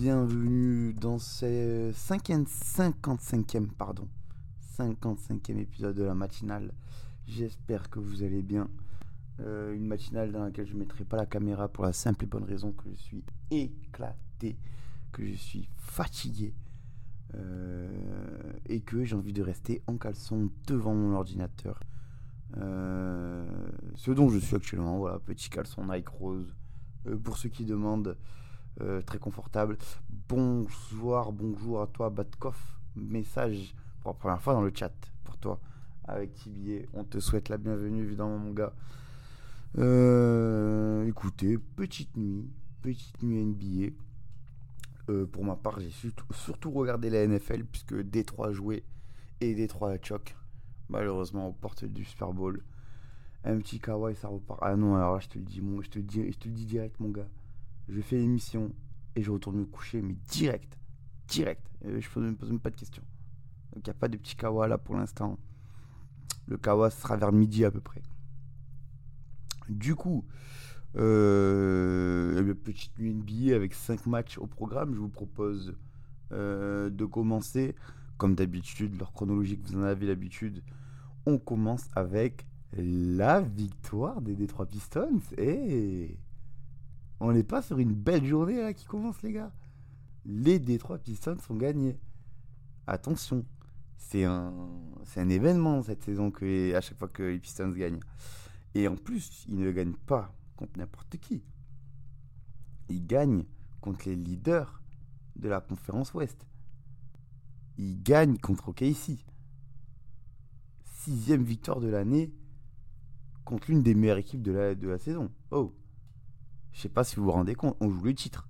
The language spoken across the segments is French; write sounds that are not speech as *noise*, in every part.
Bienvenue dans ce 55e, pardon, 55e épisode de la matinale. J'espère que vous allez bien. Euh, une matinale dans laquelle je ne mettrai pas la caméra pour la simple et bonne raison que je suis éclaté, que je suis fatigué euh, et que j'ai envie de rester en caleçon devant mon ordinateur. Euh, ce dont je suis actuellement, voilà, petit caleçon Nike rose. Pour ceux qui demandent, euh, très confortable. Bonsoir, bonjour à toi, Batkoff. Message pour la première fois dans le chat pour toi avec Tibier. On te souhaite la bienvenue, évidemment, mon gars. Euh, écoutez, petite nuit, petite nuit NBA. Euh, pour ma part, j'ai surtout, regardé la NFL puisque Détroit jouait et Détroit a choc. Malheureusement, aux portes du Super Bowl. Un petit kawaii, ça repart. Ah non, alors là, je te le dis, mon, je te le dis, je te le dis direct, mon gars. Je fais l'émission et je retourne me coucher, mais direct. Direct. Je ne me pose même pas de questions. Donc, il n'y a pas de petit kawa là pour l'instant. Le kawa sera vers midi à peu près. Du coup, euh, petite nuit NBA avec 5 matchs au programme. Je vous propose euh, de commencer, comme d'habitude, leur chronologique, vous en avez l'habitude. On commence avec la victoire des Detroit Pistons. Et on n'est pas sur une belle journée là qui commence, les gars. Les Detroit Pistons sont gagnés. Attention, c'est un, c'est un événement cette saison que à chaque fois que les Pistons gagnent. Et en plus, ils ne gagnent pas contre n'importe qui. Ils gagnent contre les leaders de la conférence Ouest. Ils gagnent contre OKC. Sixième victoire de l'année contre l'une des meilleures équipes de la, de la saison. Oh, je sais pas si vous vous rendez compte, on joue le titre.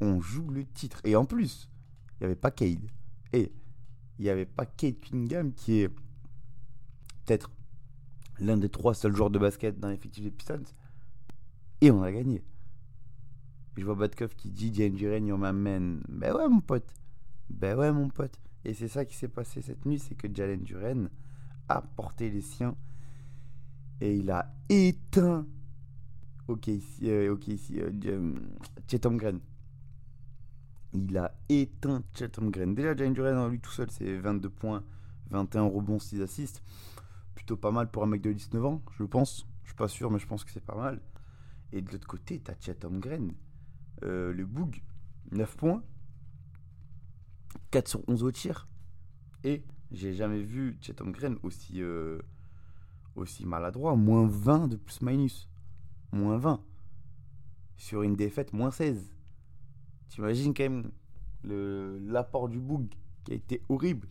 On joue le titre. Et en plus, il n'y avait pas Cade. Et il n'y avait pas Kate Cunningham qui est peut-être l'un des trois seuls joueurs de basket dans l'effectif des Pistons. Et on a gagné. Je vois Batkoff qui dit Jane my man. Ben ouais, mon pote. Ben ouais, mon pote. Et c'est ça qui s'est passé cette nuit c'est que Jalen Duren a porté les siens et il a éteint Ok, ici, euh, euh, euh, Holmgren. Il a éteint Chet Holmgren. Déjà, Jalen Duren, en lui tout seul, c'est 22 points, 21 rebonds, 6 assists. Plutôt pas mal pour un mec de 19 ans, je pense. Je suis pas sûr, mais je pense que c'est pas mal. Et de l'autre côté, t'as Chet Holmgren. Euh, le Boog, 9 points. 4 sur 11 au tir. Et j'ai jamais vu aussi, euh, aussi maladroit. Moins 20 de plus-minus. Moins 20. Sur une défaite, moins 16. T'imagines quand même l'apport du Boog qui a été horrible.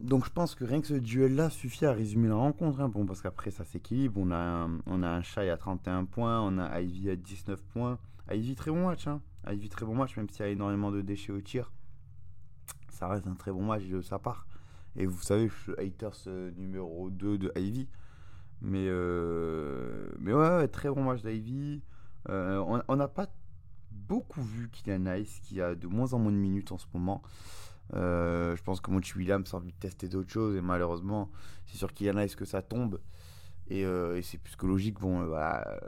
Donc je pense que rien que ce duel-là suffit à résumer la rencontre. hein. Bon, parce qu'après ça s'équilibre. On a un, on a un à 31 points, on a Ivy à 19 points. Ivy très bon match. Hein. Ivy très bon match, même s'il y a énormément de déchets au tir. Ça reste un très bon match de sa part. Et vous savez, je suis haters numéro 2 de Ivy. Mais, euh, mais ouais, très bon match d'Ivy. Euh, on- n'a pas beaucoup vu Kylian Nice, qui a de moins en moins de minutes en ce moment. Euh, je pense que Monty Williams a envie de tester d'autres choses et malheureusement, c'est sur Kylian Nice que ça tombe. Et, c'est plus que logique. Bon, voilà,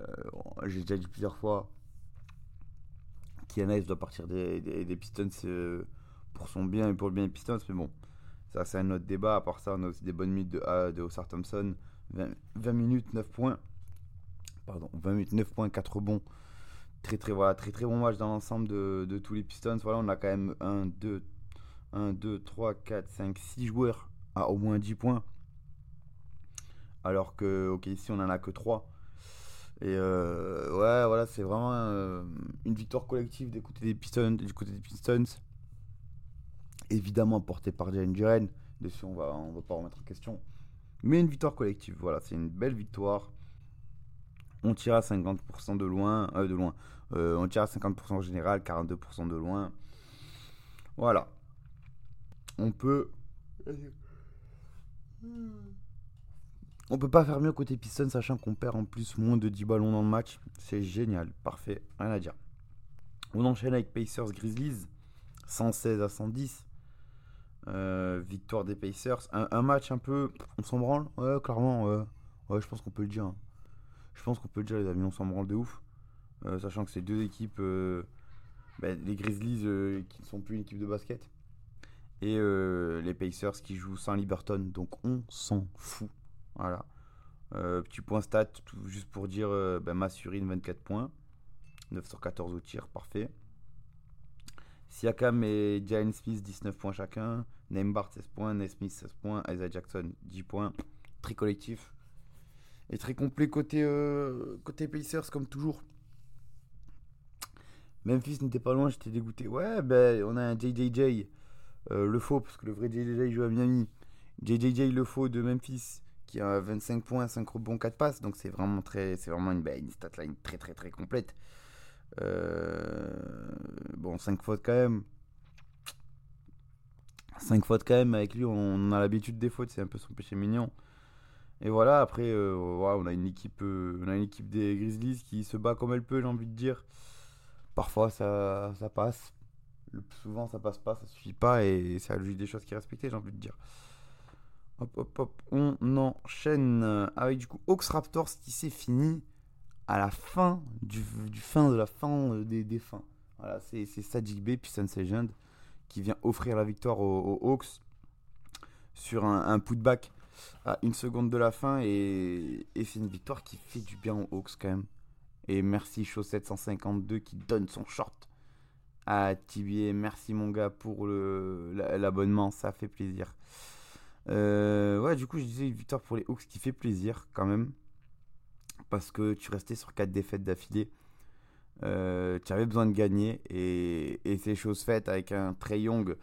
j'ai déjà dit plusieurs fois, Kylian Nice doit partir des, des- Pistons pour son bien et pour le bien des Pistons. Mais bon, ça c'est un autre débat. À part ça, on a aussi des bonnes minutes de, A- de Osar Thompson. 20, 20 minutes, 9 points. Pardon, 20 minutes, 9 points, 4 rebonds. Très très, voilà, très très bon match dans l'ensemble de, tous les Pistons. Voilà, on a quand même 1, 2, 1, 2, 3, 4, 5, 6 joueurs à au moins 10 points. Alors que, ok, ici on en a que 3. Et euh, ouais, voilà, c'est vraiment euh, une victoire collective des. Du côté des Pistons. Évidemment portée par Jalen Duren. Dessus, on va, on va pas remettre en question. Mais une victoire collective, voilà, c'est une belle victoire. On tire à 50% de loin. euh, de loin. Euh, on tire à 50% en général, 42% de loin. Voilà. On peut. On peut pas faire mieux côté Piston, sachant qu'on perd en plus moins de 10 ballons dans le match. C'est génial, parfait, rien à dire. On enchaîne avec Pacers Grizzlies, 116 à 110. Euh, victoire des Pacers. Un, match un peu. On s'en branle? Ouais, clairement, ouais. Je pense qu'on peut le dire. hein. Je pense qu'on peut le dire, les amis, on s'en branle de ouf. Euh, sachant que c'est deux équipes. euh, bah, les Grizzlies qui ne sont plus une équipe de basket. Et les Pacers qui jouent sans Liberton. Donc on s'en fout. Voilà. Petit point stat, tout- juste pour dire bah, Massurine 24 points. 9 sur 14 au tir, parfait. Siakam et Jalen Smith 19 points chacun. Nembart 16 points, Nesmith 16 points, Isaiah Jackson 10 points. Très collectif. Et très complet côté, euh, côté Pacers comme toujours. Memphis n'était pas loin, j'étais dégoûté. Ouais, ben on a un JJJ, euh, le faux, parce que le vrai JJJ joue à Miami. JJJ, le faux de Memphis, qui a 25 points, 5 rebonds, 4 passes. Donc c'est vraiment, très, c'est vraiment une, ben, une stat line très très très complète. Euh, bon, 5 fautes quand même. 5 fautes quand même, avec lui on a l'habitude des fautes, c'est un peu son péché mignon. Et voilà, après, euh, voilà, on, a une équipe, euh, on a une équipe des Grizzlies qui se bat comme elle peut, j'ai envie de dire. Parfois ça, ça passe, le plus souvent ça passe pas, ça suffit pas, et la logique des choses qui est respectée, j'ai envie de dire. Hop, hop, hop, on enchaîne avec du coup Hawks Raptors qui s'est fini à la fin du, fin de la fin euh, des, des fins. Voilà, c'est Sadiq B, Pistons Legend, qui vient offrir la victoire aux, Hawks sur un, putback à une seconde de la fin. Et, c'est une victoire qui fait du bien aux Hawks quand même. Et merci Chaussette 152 qui donne son short à TBA. Merci mon gars pour l'abonnement, ça fait plaisir. Euh, ouais, du coup, je disais une victoire pour les Hawks qui fait plaisir quand même. Parce que tu restais sur 4 défaites d'affilée. Euh, tu avais besoin de gagner et, et c'est chose faite avec un Trey Young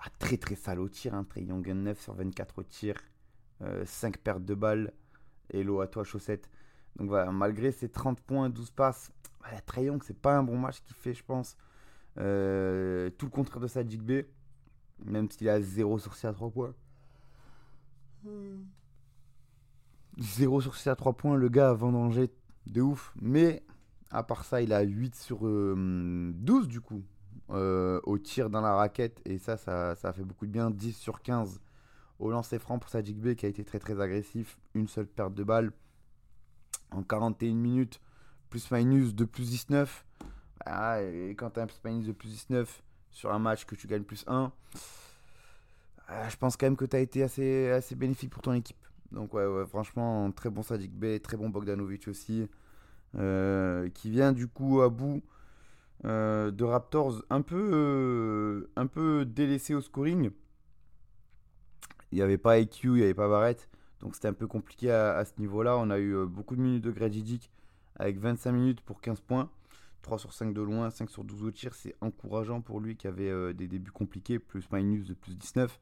ah, très très sale au tir. Hein, Trey Young 9 sur 24 au tir, 5 pertes de balles. Hello à toi, chaussette. Donc voilà, malgré ses 30 points, 12 passes, ouais, Trey Young, c'est pas un bon match qu'il fait, je pense. Euh, tout le contraire de Sadiq B, même s'il a 0 sur 6 à 3 points. 0 sur 6 à 3 points, le gars a vendangé de ouf. Mais à part ça, il a 8 sur euh, 12 du coup euh, au tir dans la raquette. Et ça, ça, a fait beaucoup de bien. 10 sur 15 au lancer franc pour Sadiq B qui a été très très agressif. Une seule perte de balle en 41 minutes. Plus minus de plus 19. Ah, et quand tu as un plus minus de plus 19 sur un match que tu gagnes plus 1, ah, je pense quand même que tu as été assez, assez bénéfique pour ton équipe. Donc ouais, franchement, très bon Sadiq B, très bon Bogdanovic aussi. euh, qui vient du coup à bout euh, de Raptors un peu, euh, un peu délaissé au scoring. Il n'y avait pas IQ, il n'y avait pas Barrett. Donc c'était un peu compliqué à, à ce niveau-là. On a eu beaucoup de minutes de Grady Dick avec 25 minutes pour 15 points. 3 sur 5 de loin, 5 sur 12 au tir. C'est encourageant pour lui qui avait des débuts compliqués. Plus minus de plus 19.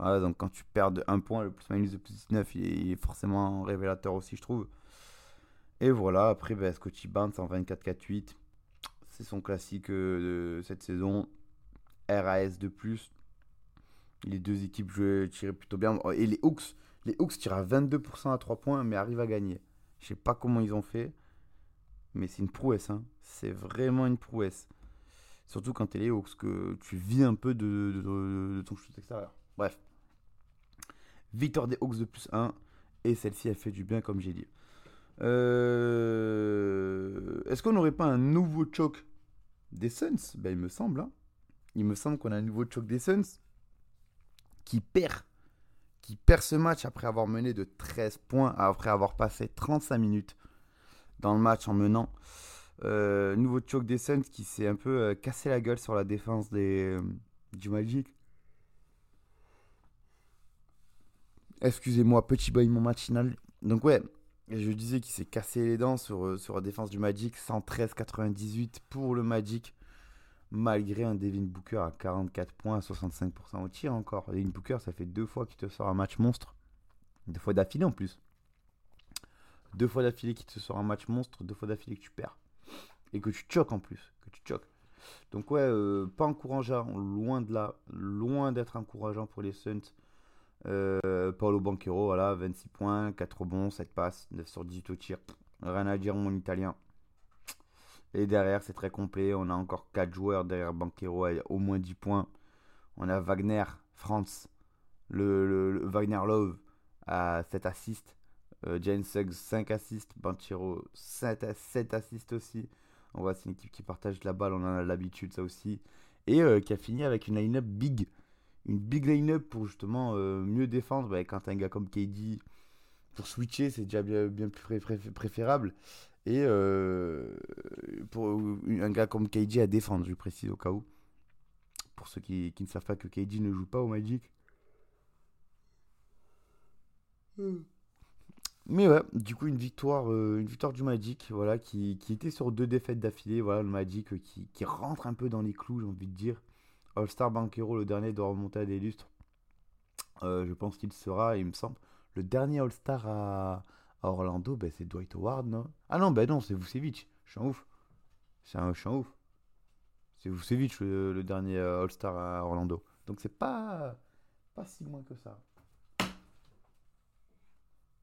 Donc quand tu perds de 1 point, le plus minus de plus 19, il est, forcément révélateur aussi, je trouve. Et voilà, après ben, Scotty Barnes en 24-4-8. C'est son classique euh, de cette saison. RAS de plus. Les deux équipes jouaient, tiraient plutôt bien. Et les Hawks, les Hawks tirent à 22% à 3 points, mais arrivent à gagner. Je sais pas comment ils ont fait, mais c'est une prouesse. hein. C'est vraiment une prouesse. Surtout quand t'es les Hawks, que tu vis un peu de- de ton shoot extérieur. Bref. Victoire des Hawks de plus 1. Et celle-ci a fait du bien, comme j'ai dit. Euh, Est-ce qu'on n'aurait pas un nouveau choc des Suns? Ben, il me semble. hein. Il me semble qu'on a un nouveau choc des Suns qui perd. Qui perd ce match après avoir mené de 13 points, après avoir passé 35 minutes dans le match en menant. Euh, nouveau choc des Suns qui s'est un peu euh, cassé la gueule sur la défense des, du Magic. Excusez-moi, petit bâillement matinal. Donc ouais, je disais qu'il s'est cassé les dents sur, euh, la défense du Magic. 113-98 pour le Magic. Malgré un Devin Booker à 44 points, à 65% au tir encore. Devin Booker, ça fait deux fois qu'il te sort un match monstre. Deux fois d'affilée en plus. deux fois d'affilée qui te sort un match monstre, deux fois d'affilée que tu perds. Et que tu choques en plus. Que tu choques. Donc ouais, euh, pas encourageant, loin de là, loin d'être encourageant pour les Suns. Euh, Paolo Banquero, voilà, 26 points, 4 rebonds, 7 passes, 9 sur 18 au tir. Rien à dire mon italien. Et derrière, c'est très complet. On a encore 4 joueurs derrière Banquero à au moins 10 points. On a Wagner, France, le, le- Wagner Love à 7 assists. Euh, Jane Suggs 5 assists. Banchero 7, à- 7 assists aussi. On voit c'est une équipe qui partage la balle, on en a l'habitude ça aussi. Et euh, qui a fini avec une line-up big. Une big line-up pour justement euh, mieux défendre. Bah, quand un gars comme KD, pour switcher, c'est déjà bien, plus pré- pré- préférable. Et euh, pour un gars comme KD à défendre, je précise au cas où. Pour ceux qui, ne savent pas que KD ne joue pas au Magic. Mais ouais, du coup, une victoire, euh, une victoire du Magic, voilà, qui, était sur deux défaites d'affilée. Voilà, le Magic euh, qui rentre un peu dans les clous, j'ai envie de dire. All-Star Banquero, le dernier, doit remonter à des lustres. Euh, je pense qu'il sera, il me semble. Le dernier All-Star à, Orlando, ben, c'est Dwight Howard, non? Ah non, ben non, c'est Vucevic. Je suis un ouf. C'est un, je ouf. C'est Vucevic, le, dernier euh, All-Star à Orlando. Donc c'est pas, pas si loin que ça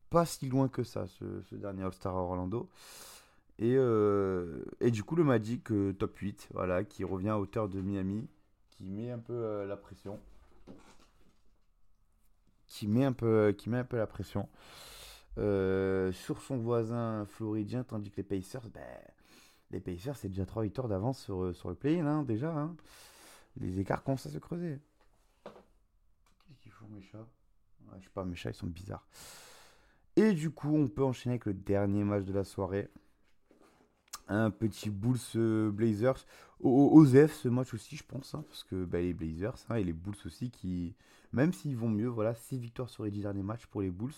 pas si loin que ça, ce, dernier All-Star à Orlando. Et, euh, du coup, le Magic top 8, voilà, qui revient à hauteur de Miami, qui met un peu euh, la pression. Qui met un peu, qui met un peu la pression euh, sur son voisin floridien, tandis que les Pacers, ben, les Pacers, c'est déjà 3 victoires d'avance sur, euh, sur le play-in, hein, déjà. hein. Les écarts commencent à se creuser. Qu'est-ce qu'ils font, mes chats? Ouais, Je sais pas, mes chats, ils sont bizarres. Et du coup, on peut enchaîner avec le dernier match de la soirée. Un petit Bulls euh, Blazers. O- o- Osef ce match aussi, je pense. hein, parce que bah, les Blazers hein, et les Bulls aussi, qui, même s'ils vont mieux, voilà, 6 victoires sur les 10 derniers matchs pour les Bulls,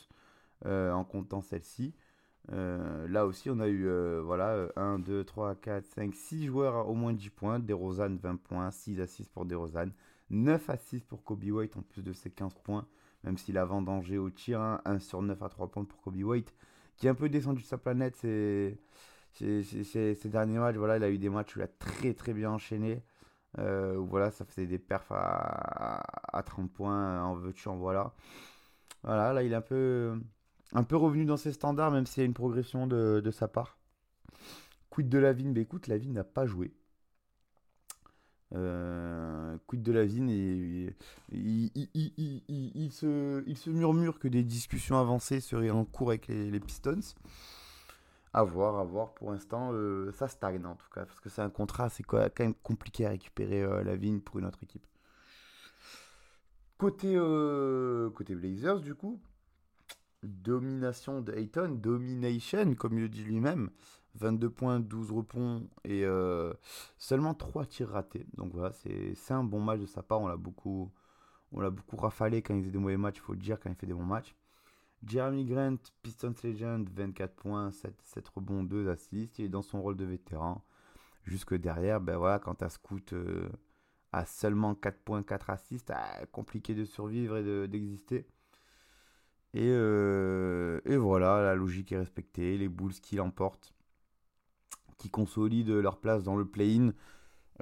euh, en comptant celle-ci. Euh, là aussi, on a eu voilà, 1, 2, 3, 4, 5, 6 joueurs à au moins 10 points. DeRozan 20 points, 6 à 6 pour DeRozan, 9 à 6 pour Kobe White en plus de ses 15 points même s'il a vendangé au tir, hein, 1 sur 9 à 3 points pour Kobe White, qui est un peu descendu de sa planète ces, ces, derniers matchs. Voilà, il a eu des matchs où il a très très bien enchaîné. Euh, voilà, ça faisait des perfs à, à 30 points, en veux-tu, en voilà. Voilà, là il est un peu, un peu revenu dans ses standards, même s'il y a une progression de, de sa part. Quid de Lavigne Bah écoute, Lavigne n'a pas joué. Euh, quid de Lavigne et il, il- il- se, il se murmure que des discussions avancées seraient en cours avec les Pistons. À voir, à voir. Pour l'instant, euh, ça stagne en tout cas, parce que c'est un contrat, c'est quand même compliqué à récupérer euh, Lavigne pour une autre équipe. Côté, euh, côté Blazers, du coup, domination de Ayton, domination, comme il le dit lui-même. 22 points, 12 rebonds et seulement 3 tirs ratés. Donc voilà, c'est un bon match de sa part. On l'a beaucoup, on l'a beaucoup rafalé quand il faisait des mauvais matchs, il faut le dire, quand il fait des bons matchs. Jeremy Grant, Pistons Legend, 24 points, 7, 7 rebonds, 2 assists. Il est dans son rôle de vétéran. Jusque derrière, ben voilà, quand t'as Scoot euh, à seulement 4 points, 4 assists, ah, compliqué de survivre et de- d'exister. Et, euh, et voilà, la logique est respectée. Les Bulls qui l'emportent, qui consolident leur place dans le play-in,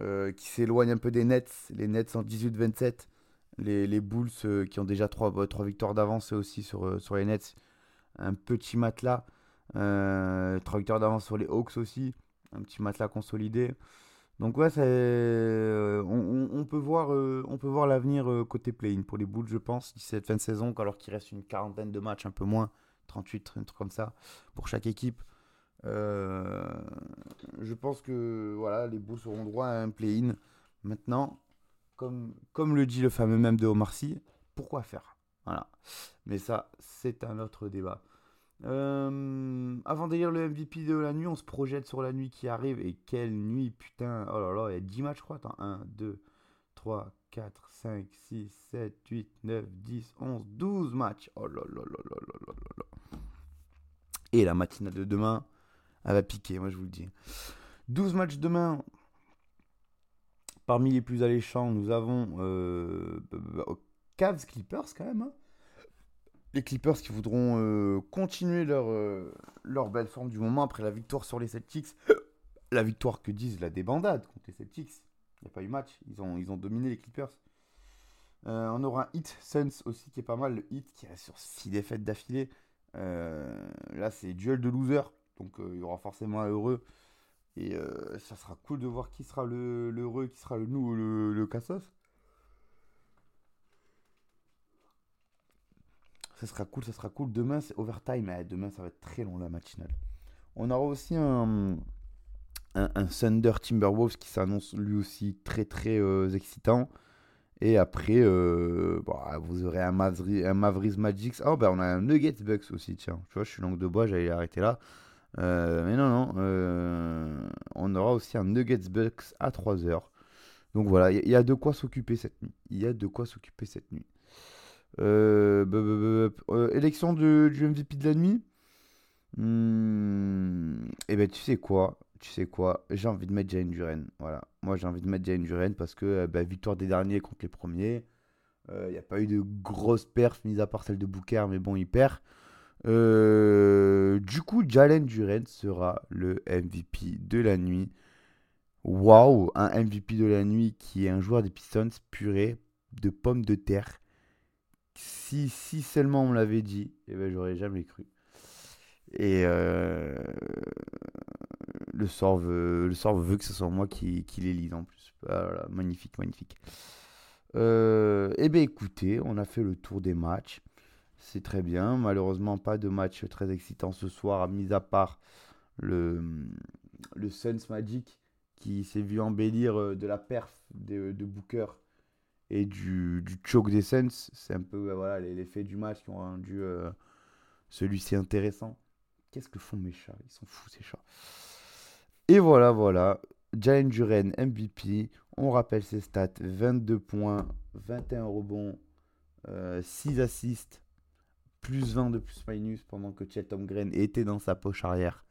euh, qui s'éloignent un peu des Nets. Les Nets en 18-27. Les, Bulls euh, qui ont déjà 3, victoires d'avance aussi sur, euh, sur les Nets. Un petit matelas. Euh, 3 victoires d'avance sur les Hawks aussi. Un petit matelas consolidé. Donc ouais, euh, on, peut voir, l'avenir côté play-in pour les Bulls, je pense, d'ici cette fin de saison, alors qu'il reste une quarantaine de matchs, un peu moins, 38, un truc comme ça, pour chaque équipe. Je pense que voilà, les Bulls auront droit à un play-in. Maintenant, comme, le dit le fameux même de Omar Sy, pourquoi faire? Voilà. Mais ça, c'est un autre débat. Euh, avant d'ailleurs le MVP de la nuit, on se projette sur la nuit qui arrive. Et quelle nuit, putain. Oh là là, il y a 10 matchs, je crois. 1, 2, 3, 4, 5, 6, 7, 8, 9, 10, 11, 12 matchs. Oh là là là là là là là. Et la matinale de demain, elle va piquer, moi je vous le dis. 12 matchs demain, Parmi les plus alléchants, nous avons euh, Cavs Clippers quand même. hein. les Clippers qui voudront euh, continuer leur, euh, leur belle forme du moment après la victoire sur les Celtics. *coughs* La victoire que disent la débandade contre les Celtics. Il n'y a pas eu match. Ils ont, dominé les Clippers. On aura un Hit Suns aussi qui est pas mal. Le Hit qui est sur 6 défaites d'affilée. Là, c'est duel de loser. Donc il y aura forcément un heureux. Et euh, ça sera cool de voir qui sera le le heureux, qui sera le nous ou le, le cassos. Ça sera cool, ça sera cool. Demain, c'est overtime. Eh, demain, ça va être très long la matinale. On aura aussi un, un, un Thunder Timberwolves qui s'annonce lui aussi très très euh, excitant. Et après, euh, bon, ah, vous aurez un, Mavri, un Mavericks Magic. Oh, ben on a un Nuggets Bucks aussi, tiens. Tu vois, je suis langue de bois, j'allais arrêter là. Euh, mais non, non. euh, on aura aussi un Nuggets Bucks à 3h. Donc voilà, il y, a de quoi s'occuper cette nuit. Il y a de quoi s'occuper cette nuit. Euh, élection de- du MVP de la nuit. Hmm, eh ben tu sais quoi, tu sais quoi, j'ai envie de mettre Jalen Duren. Voilà, moi j'ai envie de mettre Jalen Duren parce que bah, victoire des derniers contre les premiers. Il n'y a pas eu de grosse perf, mis à part celle de Booker, mais bon, il perd. Euh, du coup, Jalen Duren sera le MVP de la nuit. Waouh, un MVP de la nuit qui est un joueur des Pistons purée de pommes de terre. Si, si seulement on l'avait dit, eh ben, j'aurais jamais cru. Et euh, le, sort veut, le sort veut que ce soit moi qui, qui l'élise en plus. Voilà, magnifique, magnifique. Euh, eh bien écoutez, on a fait le tour des matchs. C'est très bien. Malheureusement, pas de match très excitant ce soir, mis à part le, le Suns Magic qui s'est vu embellir euh, de la perf de, Booker et du, du choke des Suns. C'est un peu euh, voilà, les, faits du match qui ont rendu euh, celui-ci intéressant. Qu'est-ce que font mes chats? Ils sont fous ces chats. Et voilà, voilà. Jalen Duren, MVP. On rappelle ses stats 22 points, 21 rebonds, euh, 6 assists, plus 20 de plus-minus pendant que Chet Holmgren était dans sa poche arrière.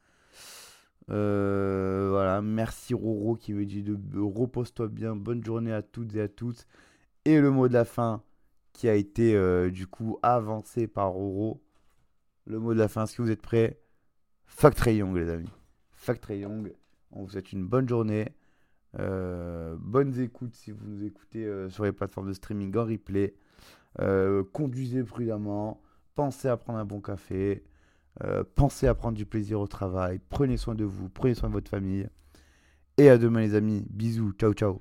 Euh, voilà, merci Roro qui me dit de repose-toi bien, bonne journée à toutes et à tous. Et le mot de la fin qui a été euh, du coup avancé par Roro. Le mot de la fin, est-ce que vous êtes prêts? Fuck Young les amis. Fuck Young. On vous souhaite une bonne journée. Euh, bonnes écoutes si vous nous écoutez euh, sur les plateformes de streaming en replay. Euh, conduisez prudemment. Pensez à prendre un bon café. Euh, pensez à prendre du plaisir au travail. Prenez soin de vous. Prenez soin de votre famille. Et à demain les amis. Bisous. Ciao ciao.